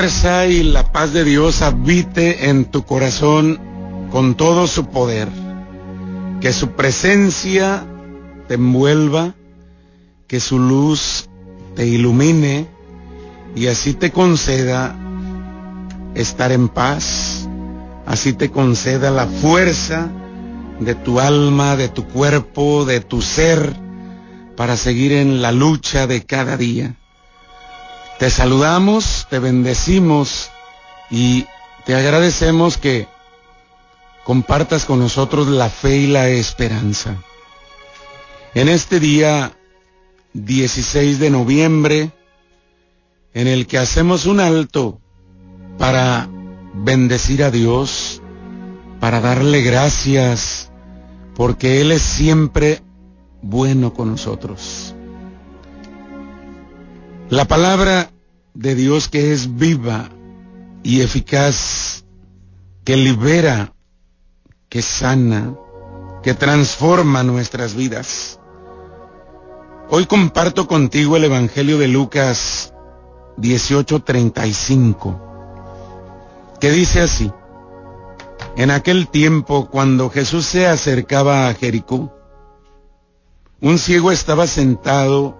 fuerza y la paz de Dios habite en tu corazón con todo su poder. Que su presencia te envuelva, que su luz te ilumine y así te conceda estar en paz, así te conceda la fuerza de tu alma, de tu cuerpo, de tu ser, para seguir en la lucha de cada día. Te saludamos, te bendecimos y te agradecemos que compartas con nosotros la fe y la esperanza. En este día 16 de noviembre, en el que hacemos un alto para bendecir a Dios, para darle gracias, porque Él es siempre bueno con nosotros. La palabra de Dios que es viva y eficaz, que libera, que sana, que transforma nuestras vidas. Hoy comparto contigo el Evangelio de Lucas 18:35, que dice así, en aquel tiempo cuando Jesús se acercaba a Jericó, un ciego estaba sentado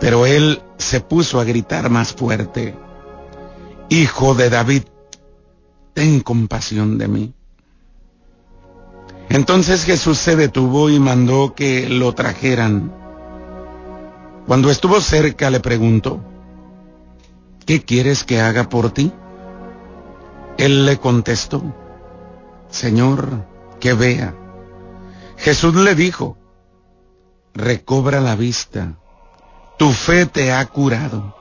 Pero él se puso a gritar más fuerte, Hijo de David, ten compasión de mí. Entonces Jesús se detuvo y mandó que lo trajeran. Cuando estuvo cerca le preguntó, ¿qué quieres que haga por ti? Él le contestó, Señor, que vea. Jesús le dijo, recobra la vista tu fe te ha curado.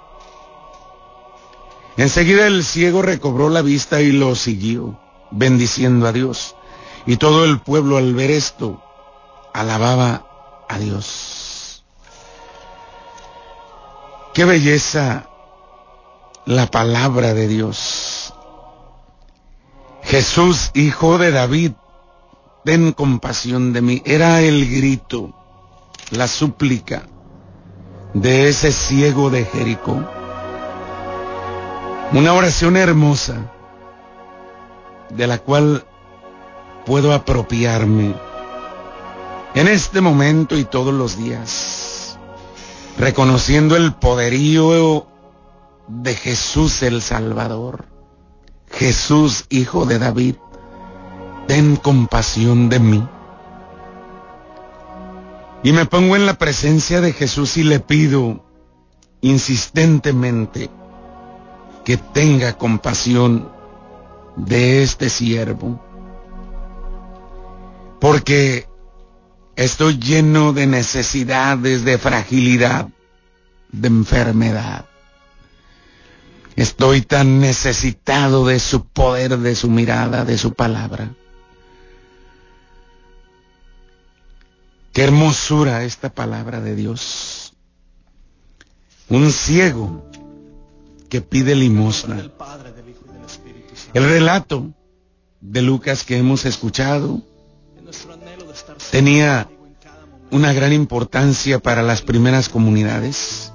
Enseguida el ciego recobró la vista y lo siguió, bendiciendo a Dios. Y todo el pueblo al ver esto alababa a Dios. Qué belleza la palabra de Dios. Jesús, hijo de David, ten compasión de mí. Era el grito, la súplica de ese ciego de Jericó. Una oración hermosa de la cual puedo apropiarme en este momento y todos los días, reconociendo el poderío de Jesús el Salvador. Jesús, hijo de David, ten compasión de mí. Y me pongo en la presencia de Jesús y le pido insistentemente que tenga compasión de este siervo. Porque estoy lleno de necesidades, de fragilidad, de enfermedad. Estoy tan necesitado de su poder, de su mirada, de su palabra. Qué hermosura esta palabra de Dios. Un ciego que pide limosna. El relato de Lucas que hemos escuchado tenía una gran importancia para las primeras comunidades.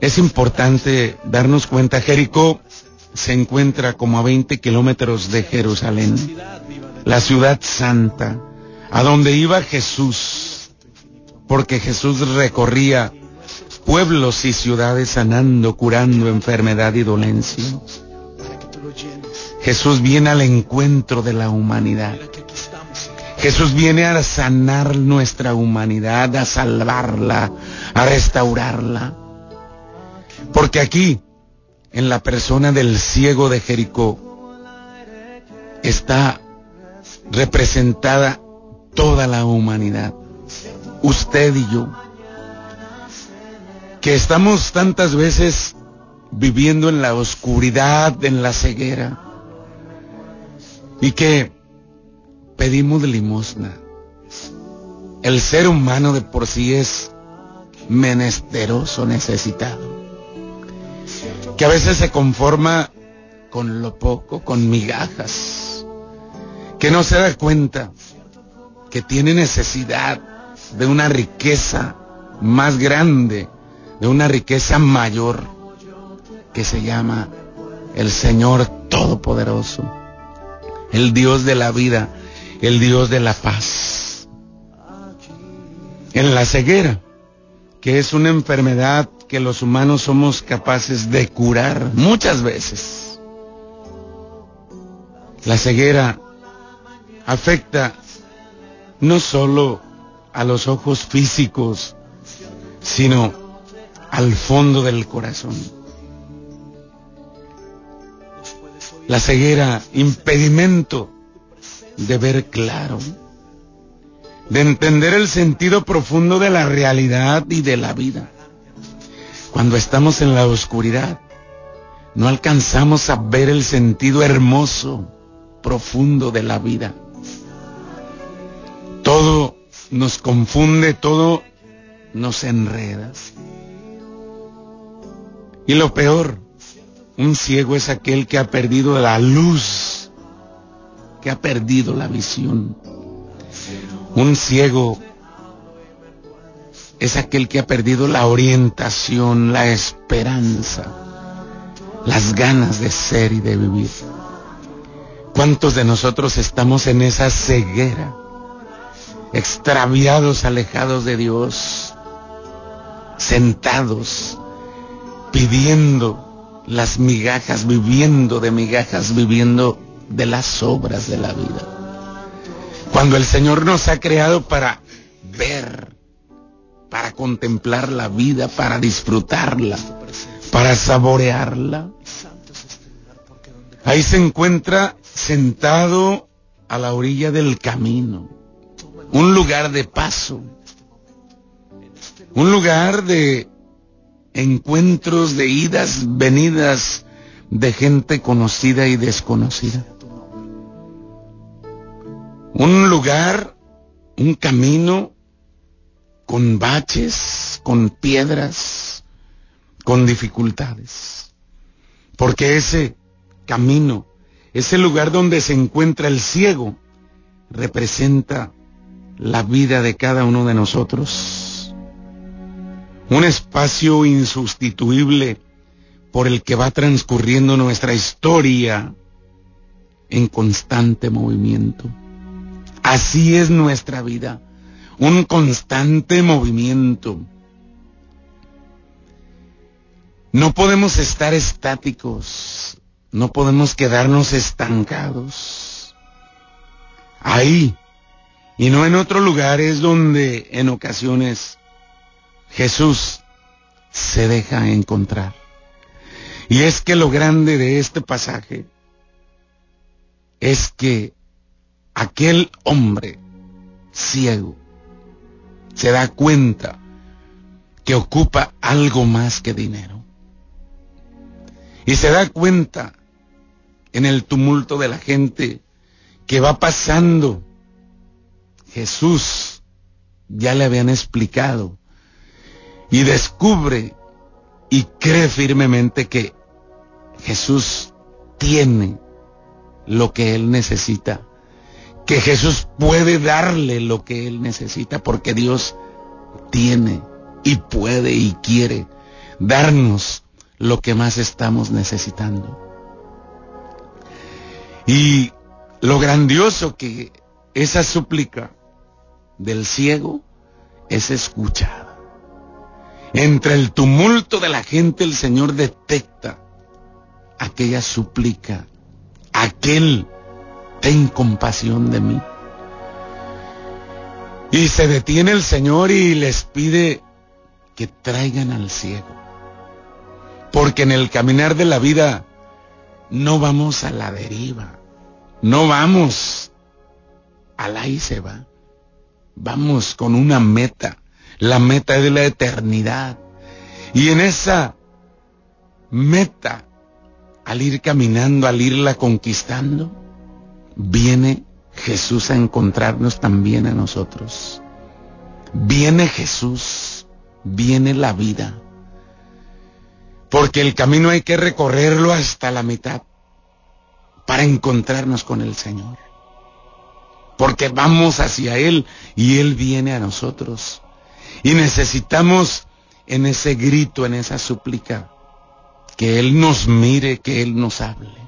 Es importante darnos cuenta, Jericó se encuentra como a 20 kilómetros de Jerusalén la ciudad santa, a donde iba Jesús, porque Jesús recorría pueblos y ciudades sanando, curando enfermedad y dolencia. Jesús viene al encuentro de la humanidad. Jesús viene a sanar nuestra humanidad, a salvarla, a restaurarla. Porque aquí, en la persona del ciego de Jericó, está representada toda la humanidad, usted y yo, que estamos tantas veces viviendo en la oscuridad, en la ceguera, y que pedimos limosna. El ser humano de por sí es menesteroso, necesitado, que a veces se conforma con lo poco, con migajas, que no se da cuenta que tiene necesidad de una riqueza más grande, de una riqueza mayor, que se llama el Señor Todopoderoso, el Dios de la vida, el Dios de la paz. En la ceguera, que es una enfermedad que los humanos somos capaces de curar muchas veces. La ceguera afecta no solo a los ojos físicos, sino al fondo del corazón. La ceguera, impedimento de ver claro, de entender el sentido profundo de la realidad y de la vida. Cuando estamos en la oscuridad, no alcanzamos a ver el sentido hermoso, profundo de la vida. Todo nos confunde, todo nos enreda. Y lo peor, un ciego es aquel que ha perdido la luz, que ha perdido la visión. Un ciego es aquel que ha perdido la orientación, la esperanza, las ganas de ser y de vivir. ¿Cuántos de nosotros estamos en esa ceguera? Extraviados, alejados de Dios, sentados, pidiendo las migajas, viviendo de migajas, viviendo de las obras de la vida. Cuando el Señor nos ha creado para ver, para contemplar la vida, para disfrutarla, para saborearla. Ahí se encuentra sentado a la orilla del camino, un lugar de paso, un lugar de encuentros, de idas, venidas de gente conocida y desconocida un lugar, un camino con baches, con piedras, con dificultades. Porque ese camino, ese lugar donde se encuentra el ciego, representa la vida de cada uno de nosotros. Un espacio insustituible por el que va transcurriendo nuestra historia en constante movimiento. Así es nuestra vida, un constante movimiento. No podemos estar estáticos, no podemos quedarnos estancados. Ahí, y no en otro lugar, es donde en ocasiones Jesús se deja encontrar. Y es que lo grande de este pasaje es que aquel hombre ciego se da cuenta que ocupa algo más que dinero. Y se da cuenta en el tumulto de la gente que va pasando. Jesús ya le habían explicado y descubre y cree firmemente que Jesús tiene lo que él necesita que Jesús puede darle lo que él necesita porque Dios tiene y puede y quiere darnos lo que más estamos necesitando. Y lo grandioso que esa súplica del ciego es escuchada. Entre el tumulto de la gente el Señor detecta aquella súplica, aquel ten compasión de mí. Y se detiene el Señor y les pide que traigan al ciego. Porque en el caminar de la vida no vamos a la deriva, no vamos al ahí se va. Vamos con una meta. La meta de la eternidad. Y en esa meta, al ir caminando, al irla conquistando, viene Jesús a encontrarnos también a nosotros. Viene Jesús, viene la vida. Porque el camino hay que recorrerlo hasta la mitad para encontrarnos con el Señor. Porque vamos hacia Él y Él viene a nosotros. Y necesitamos en ese grito, en esa súplica, que Él nos mire, que Él nos hable.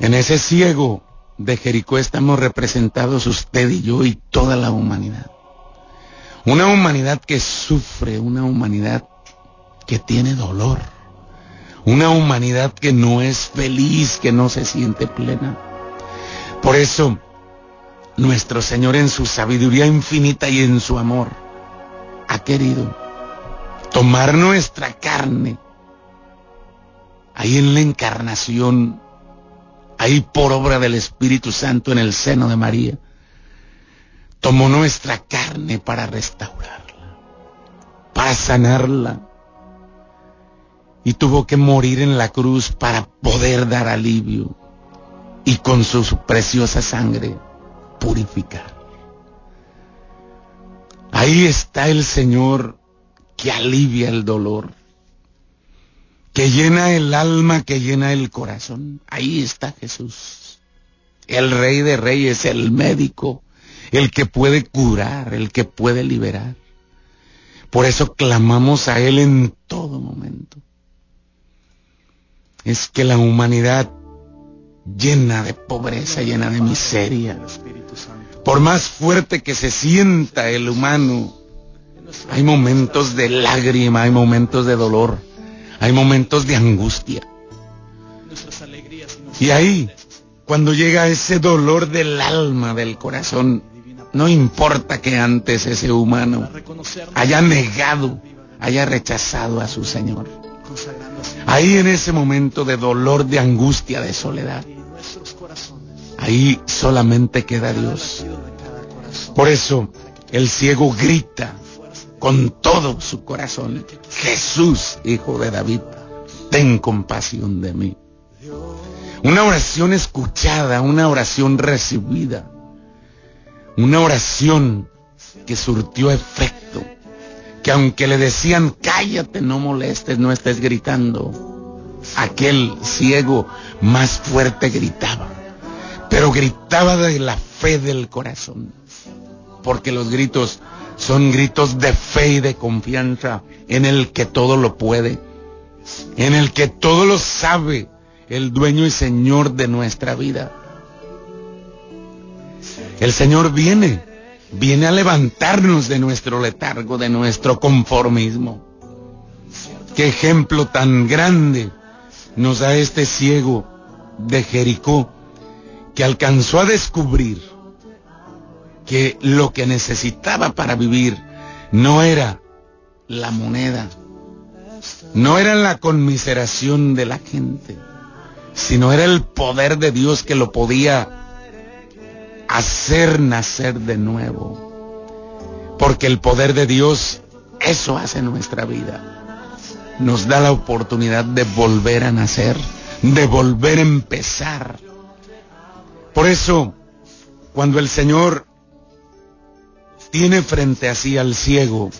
En ese ciego de Jericó estamos representados usted y yo y toda la humanidad. Una humanidad que sufre, una humanidad que tiene dolor, una humanidad que no es feliz, que no se siente plena. Por eso, nuestro Señor en su sabiduría infinita y en su amor ha querido tomar nuestra carne ahí en la encarnación, ahí por obra del Espíritu Santo en el seno de María, tomó nuestra carne para restaurarla, para sanarla, y tuvo que morir en la cruz para poder dar alivio y con su preciosa sangre purificar. Ahí está el Señor que alivia el dolor, que llena el alma, que llena el corazón. Ahí está Jesús, el Rey de Reyes, el médico, el que puede curar, el que puede liberar. Por eso clamamos a Él en todo momento. Es que la humanidad llena de pobreza, llena de miseria, por más fuerte que se sienta el humano, hay momentos de lágrima, hay momentos de dolor, hay momentos de angustia. Y ahí, cuando llega ese dolor del alma, del corazón, no importa que antes ese humano haya negado, haya rechazado a su Señor. Ahí en ese momento de dolor, de angustia, de soledad, ahí solamente queda Dios. Por eso el ciego grita con todo su corazón, Jesús, hijo de David, ten compasión de mí. Una oración escuchada, una oración recibida, una oración que surtió efecto, que aunque le decían, cállate, no molestes, no estés gritando, aquel ciego más fuerte gritaba, pero gritaba de la fe del corazón, porque los gritos son gritos de fe y de confianza en el que todo lo puede, en el que todo lo sabe, el dueño y señor de nuestra vida. El Señor viene, viene a levantarnos de nuestro letargo, de nuestro conformismo. Qué ejemplo tan grande nos da este ciego de Jericó que alcanzó a descubrir que lo que necesitaba para vivir no era la moneda, no era la conmiseración de la gente, sino era el poder de Dios que lo podía hacer nacer de nuevo. Porque el poder de Dios, eso hace nuestra vida. Nos da la oportunidad de volver a nacer, de volver a empezar. Por eso, cuando el Señor tiene frente a sí al ciego,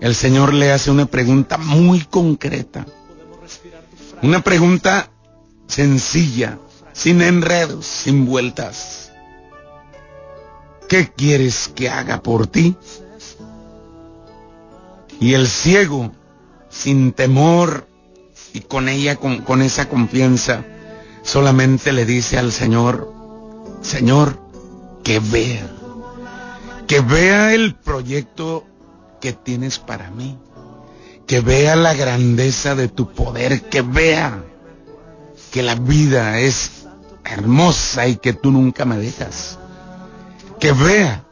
el Señor le hace una pregunta muy concreta. Una pregunta sencilla, sin enredos, sin vueltas. ¿Qué quieres que haga por ti? Y el ciego, sin temor y con ella, con, con esa confianza, solamente le dice al Señor, Señor, que vea que vea el proyecto que tienes para mí, que vea la grandeza de tu poder, que vea que la vida es hermosa y que tú nunca me dejas, que vea,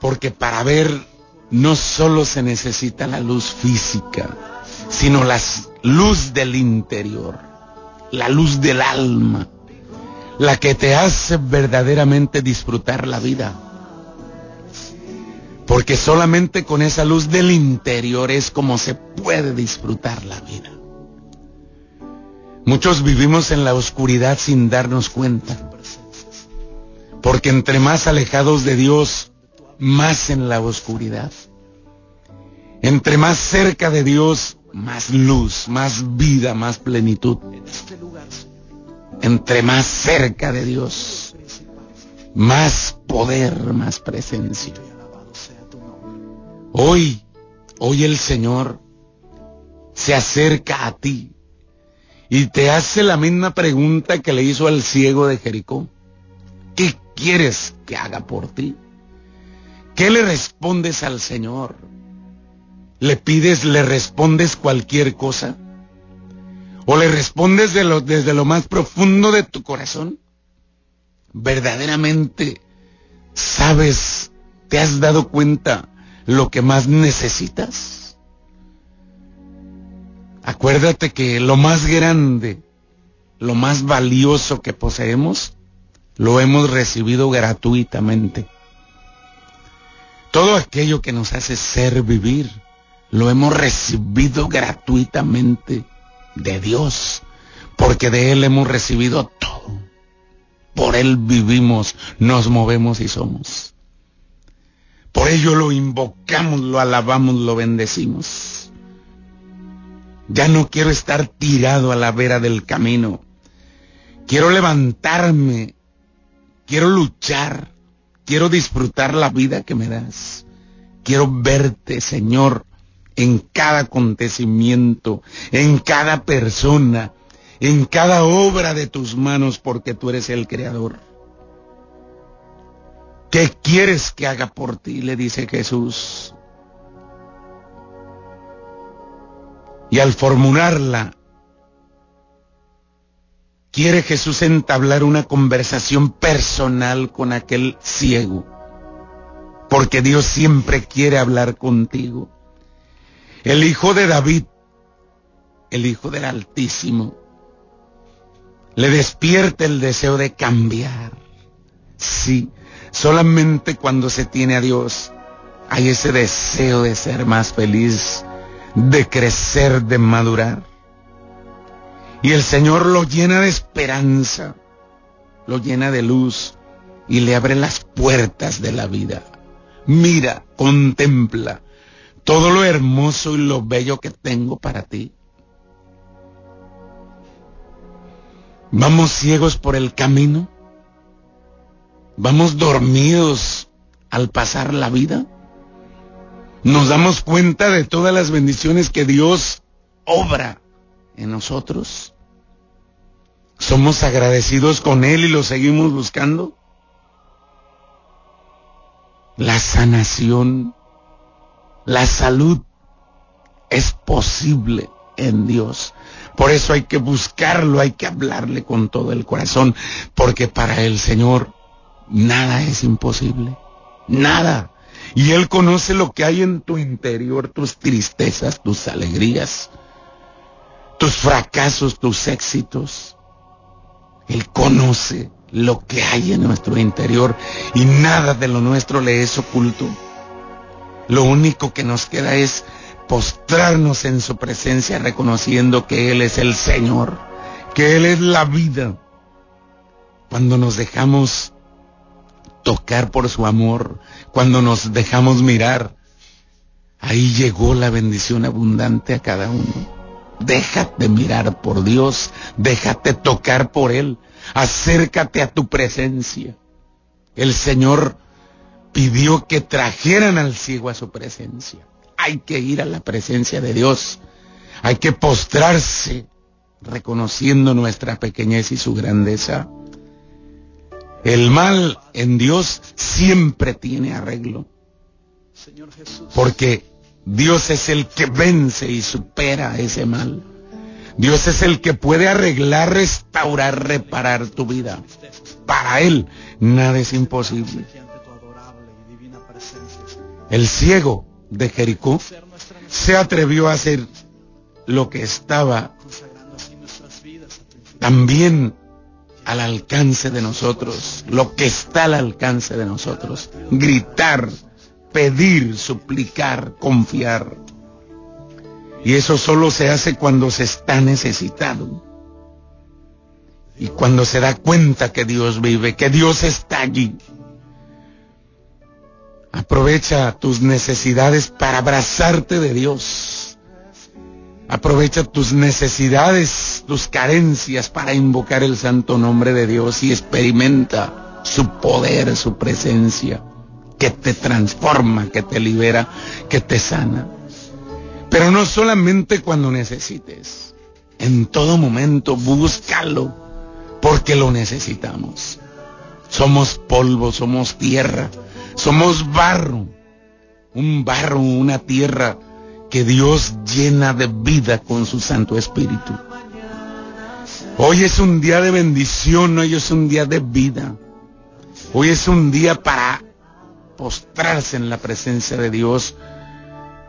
porque para ver no solo se necesita la luz física, sino la luz del interior, la luz del alma, la que te hace verdaderamente disfrutar la vida Porque solamente con esa luz del interior es como se puede disfrutar la vida. Muchos vivimos en la oscuridad sin darnos cuenta. Porque entre más alejados de Dios, más en la oscuridad. Entre más cerca de Dios, más luz, más vida, más plenitud. Entre más cerca de Dios, más poder, más presencia. Hoy, hoy el Señor se acerca a ti y te hace la misma pregunta que le hizo al ciego de Jericó. ¿Qué quieres que haga por ti? ¿Qué le respondes al Señor? ¿Le pides, le respondes cualquier cosa? ¿O le respondes desde lo más profundo de tu corazón? ¿Verdaderamente sabes, te has dado cuenta lo que más necesitas? Acuérdate que lo más grande, lo más valioso que poseemos, lo hemos recibido gratuitamente. Todo aquello que nos hace ser vivir, lo hemos recibido gratuitamente de Dios, porque de Él hemos recibido todo. Por Él vivimos, nos movemos y somos. Por ello lo invocamos, lo alabamos, lo bendecimos. Ya no quiero estar tirado a la vera del camino. Quiero levantarme. Quiero luchar. Quiero disfrutar la vida que me das. Quiero verte, Señor, en cada acontecimiento, en cada persona, en cada obra de tus manos, porque tú eres el creador. ¿Qué quieres que haga por ti? Le dice Jesús. Y al formularla, quiere Jesús entablar una conversación personal con aquel ciego. Porque Dios siempre quiere hablar contigo el hijo de David, el hijo del Altísimo, le despierta el deseo de cambiar. Sí, solamente cuando se tiene a Dios hay ese deseo de ser más feliz, de crecer, de madurar. Y el Señor lo llena de esperanza, lo llena de luz y le abre las puertas de la vida. Mira, contempla, todo lo hermoso y lo bello que tengo para ti. Vamos ciegos por el camino. Vamos dormidos al pasar la vida. Nos damos cuenta de todas las bendiciones que Dios obra en nosotros. Somos agradecidos con Él y lo seguimos buscando. La sanación la salud es posible en Dios. Por eso hay que buscarlo, hay que hablarle con todo el corazón, porque para el Señor nada es imposible. Nada. Y Él conoce lo que hay en tu interior, tus tristezas, tus alegrías, tus fracasos, tus éxitos. Él conoce lo que hay en nuestro interior y nada de lo nuestro le es oculto. Lo único que nos queda es postrarnos en su presencia reconociendo que Él es el Señor, que Él es la vida. Cuando nos dejamos tocar por su amor, cuando nos dejamos mirar, ahí llegó la bendición abundante a cada uno. Déjate mirar por Dios, déjate tocar por Él, acércate a tu presencia. El Señor pidió que trajeran al ciego a su presencia. Hay que ir a la presencia de Dios. Hay que postrarse reconociendo nuestra pequeñez y su grandeza. El mal en Dios siempre tiene arreglo. Porque Dios es el que vence y supera ese mal. Dios es el que puede arreglar, restaurar, reparar tu vida. Para Él nada es imposible. El ciego de Jericó se atrevió a hacer lo que estaba también al alcance de nosotros, lo que está al alcance de nosotros, gritar pedir, suplicar, confiar. Y eso solo se hace cuando se está necesitado. Y cuando se da cuenta que Dios vive, que Dios está allí. Aprovecha tus necesidades para abrazarte de Dios. Aprovecha tus necesidades, tus carencias para invocar el santo nombre de Dios y experimenta su poder, su presencia, que te transforma, que te libera, que te sana. Pero no solamente cuando necesites. En todo momento búscalo porque lo necesitamos. Somos polvo, somos tierra, somos barro, un barro, una tierra que Dios llena de vida con su Santo Espíritu. Hoy es un día de bendición, hoy es un día de vida. Hoy es un día para postrarse en la presencia de Dios,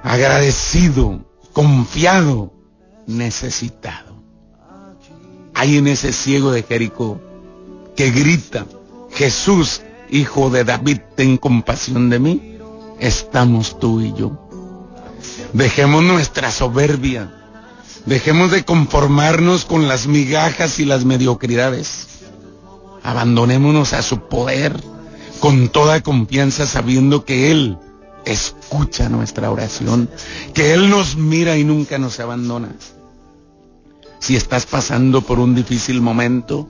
agradecido, confiado, necesitado hay en ese ciego de Jericó que grita, Jesús, hijo de David, ten compasión de mí, estamos tú y yo. Dejemos nuestra soberbia, dejemos de conformarnos con las migajas y las mediocridades. Abandonémonos a su poder con toda confianza sabiendo que Él escucha nuestra oración, que Él nos mira y nunca nos abandona si estás pasando por un difícil momento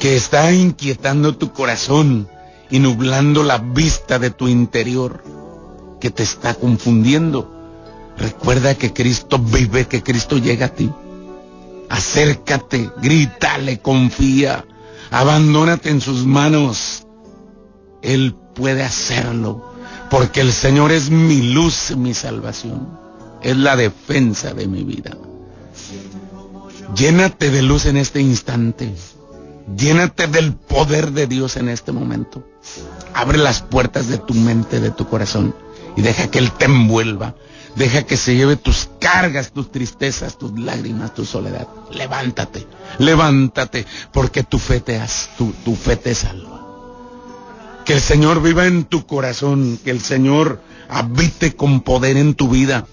que está inquietando tu corazón y nublando la vista de tu interior, que te está confundiendo. Recuerda que Cristo vive, que Cristo llega a ti. Acércate, grítale, confía, abandónate en sus manos. Él puede hacerlo, porque el Señor es mi luz, mi salvación. Es la defensa de mi vida. Llénate de luz en este instante. Llénate del poder de Dios en este momento. Abre las puertas de tu mente, de tu corazón y deja que Él te envuelva. Deja que se lleve tus cargas, tus tristezas, tus lágrimas, tu soledad. Levántate, levántate, porque tu fe te, tu, tu fe te salva. Que el Señor viva en tu corazón, que el Señor habite con poder en tu vida,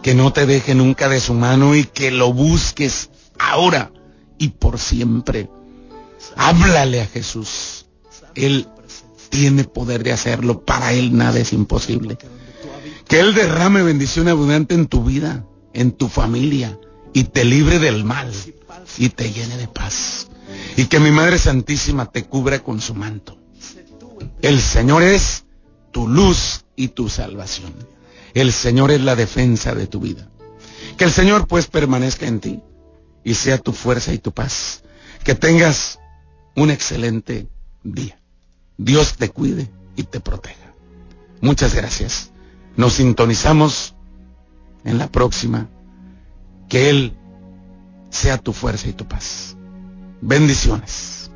que no te deje nunca de su mano y que lo busques ahora y por siempre. Háblale a Jesús. Él tiene poder de hacerlo. Para Él nada es imposible. Que Él derrame bendición abundante en tu vida, en tu familia, y te libre del mal, y te llene de paz. Y que mi Madre Santísima te cubra con su manto. El Señor es tu luz y tu salvación. El Señor es la defensa de tu vida. Que el Señor pues permanezca en ti y sea tu fuerza y tu paz. Que tengas un excelente día. Dios te cuide y te proteja. Muchas gracias. Nos sintonizamos en la próxima. Que Él sea tu fuerza y tu paz. Bendiciones.